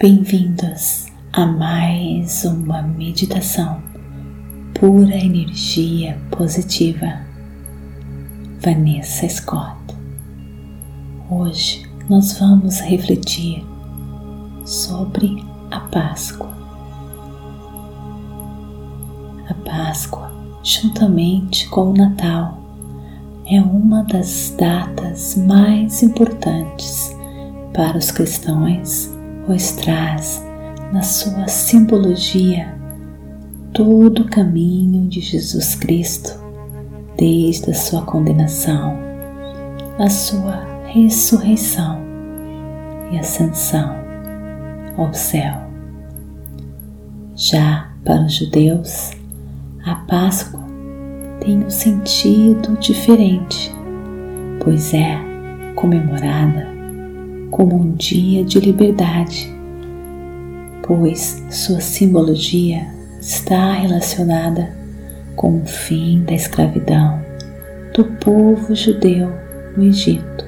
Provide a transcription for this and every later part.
Bem-vindos a mais uma meditação pura energia positiva. Vanessa Scott. Hoje nós vamos refletir sobre a Páscoa. A Páscoa, juntamente com o Natal, é uma das datas mais importantes para os cristãos, pois traz na sua simbologia todo o caminho de Jesus Cristo, desde a sua condenação, a sua ressurreição e ascensão ao céu. Já para os judeus, a Páscoa tem um sentido diferente, pois é comemorada como um dia de liberdade, pois sua simbologia está relacionada com o fim da escravidão do povo judeu no Egito.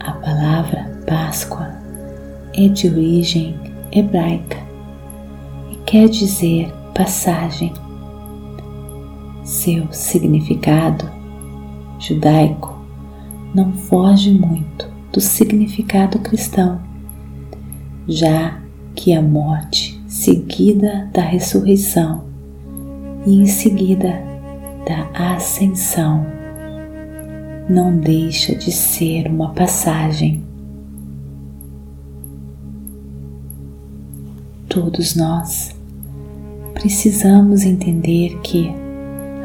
A palavra Páscoa é de origem hebraica e quer dizer passagem seu significado judaico não foge muito do significado cristão, já que a morte seguida da ressurreição e em seguida da ascensão não deixa de ser uma passagem. Todos nós precisamos entender que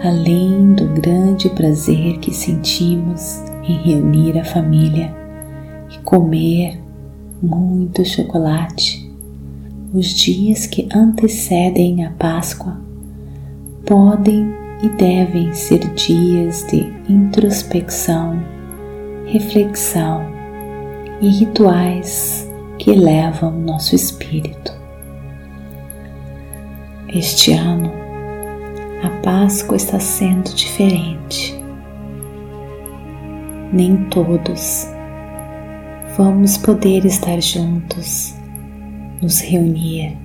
além do grande prazer que sentimos em reunir a família e comer muito chocolate, os dias que antecedem a Páscoa podem e devem ser dias de introspecção, reflexão e rituais que elevam nosso espírito. Este ano, a Páscoa está sendo diferente. Nem todos. Vamos poder estar juntos, nos reunir,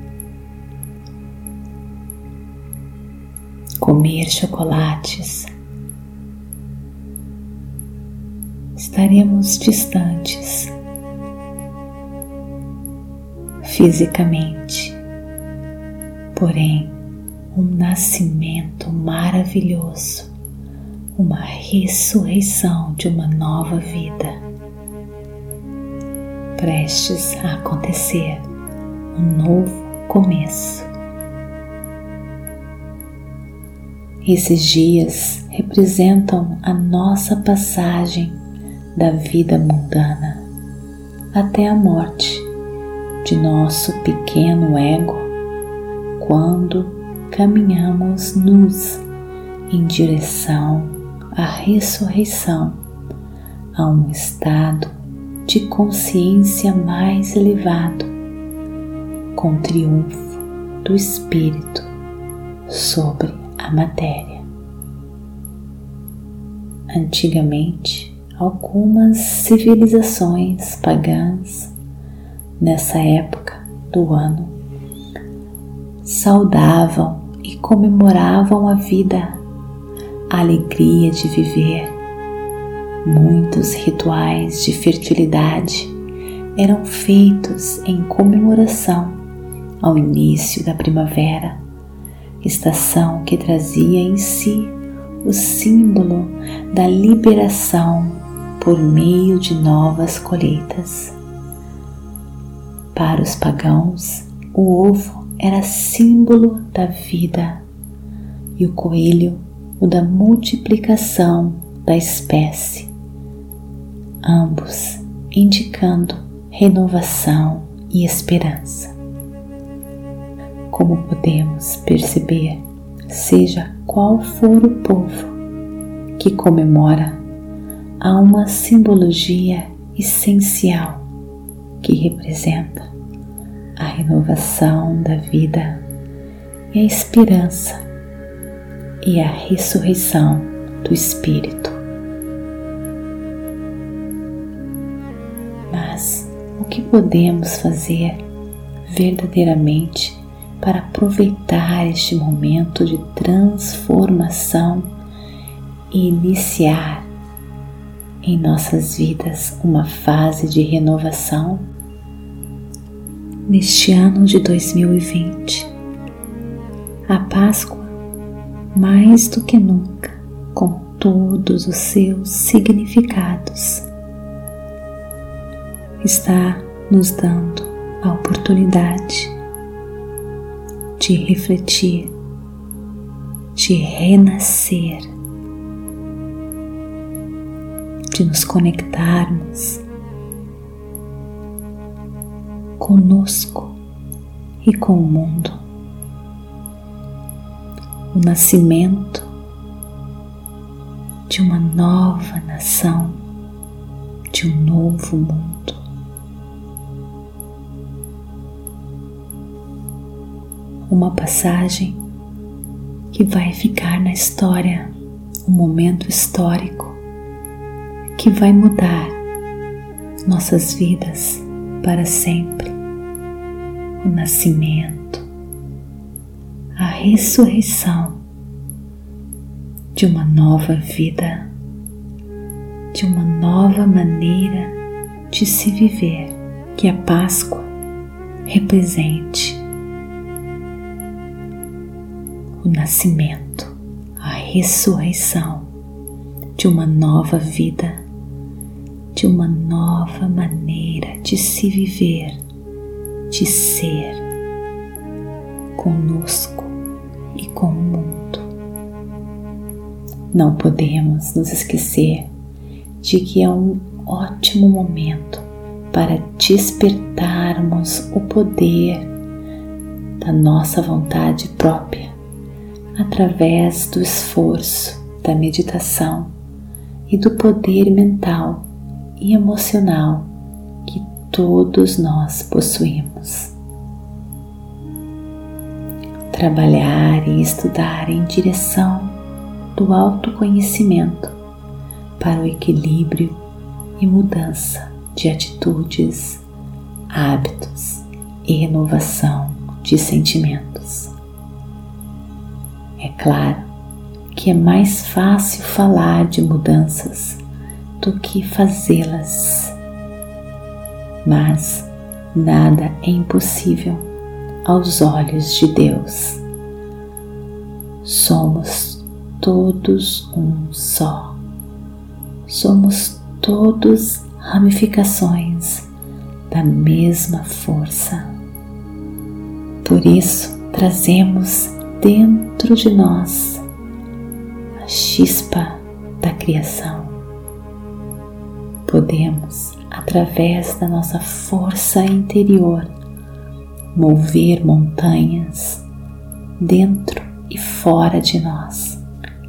comer chocolates. Estaremos distantes fisicamente, porém um nascimento maravilhoso, uma ressurreição de uma nova vida, prestes a acontecer, um novo começo. Esses dias representam a nossa passagem da vida mundana até a morte de nosso pequeno ego quando caminhamos nus em direção à ressurreição, a um estado de consciência mais elevado, com triunfo do Espírito sobre a matéria. Antigamente, algumas civilizações pagãs, nessa época do ano, saudavam e comemoravam a vida, a alegria de viver. Muitos rituais de fertilidade eram feitos em comemoração ao início da primavera, estação que trazia em si o símbolo da liberação por meio de novas colheitas. Para os pagãos, o ovo era símbolo da vida e o coelho o da multiplicação da espécie, ambos indicando renovação e esperança. Como podemos perceber, seja qual for o povo que comemora, há uma simbologia essencial que representa a renovação da vida e a esperança e a ressurreição do Espírito. Mas o que podemos fazer verdadeiramente para aproveitar este momento de transformação e iniciar em nossas vidas uma fase de renovação neste ano de 2020. A Páscoa, mais do que nunca, com todos os seus significados, está nos dando a oportunidade de refletir, de renascer, de nos conectarmos conosco e com o mundo. Nascimento de uma nova nação, de um novo mundo. Uma passagem que vai ficar na história, um momento histórico que vai mudar nossas vidas para sempre. O nascimento, a ressurreição de uma nova vida, de uma nova maneira de se viver que a Páscoa represente. O nascimento, a ressurreição de uma nova vida de uma nova maneira de se viver, de ser conosco e com o mundo. Não podemos nos esquecer de que é um ótimo momento para despertarmos o poder da nossa vontade própria através do esforço, da meditação e do poder mental e emocional que todos nós possuímos. Trabalhar e estudar em direção do autoconhecimento para o equilíbrio e mudança de atitudes, hábitos e renovação de sentimentos. É claro que é mais fácil falar de mudanças do que fazê-las. Mas nada é impossível aos olhos de Deus. Somos todos um só. Somos todos ramificações da mesma força. Por isso, trazemos dentro de nós a chispa da criação podemos, através da nossa força interior, mover montanhas dentro e fora de nós.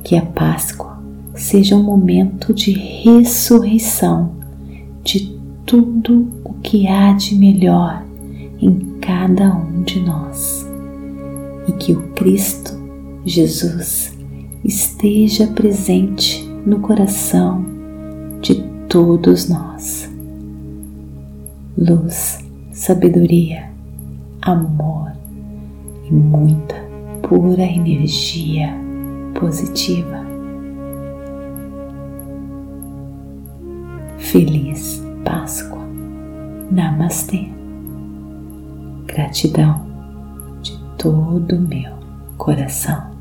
Que a Páscoa seja um momento de ressurreição de tudo o que há de melhor em cada um de nós e que o Cristo Jesus esteja presente no coração de todos nós. Luz, sabedoria, amor e muita pura energia positiva. Feliz Páscoa. Namastê. Gratidão de todo o meu coração.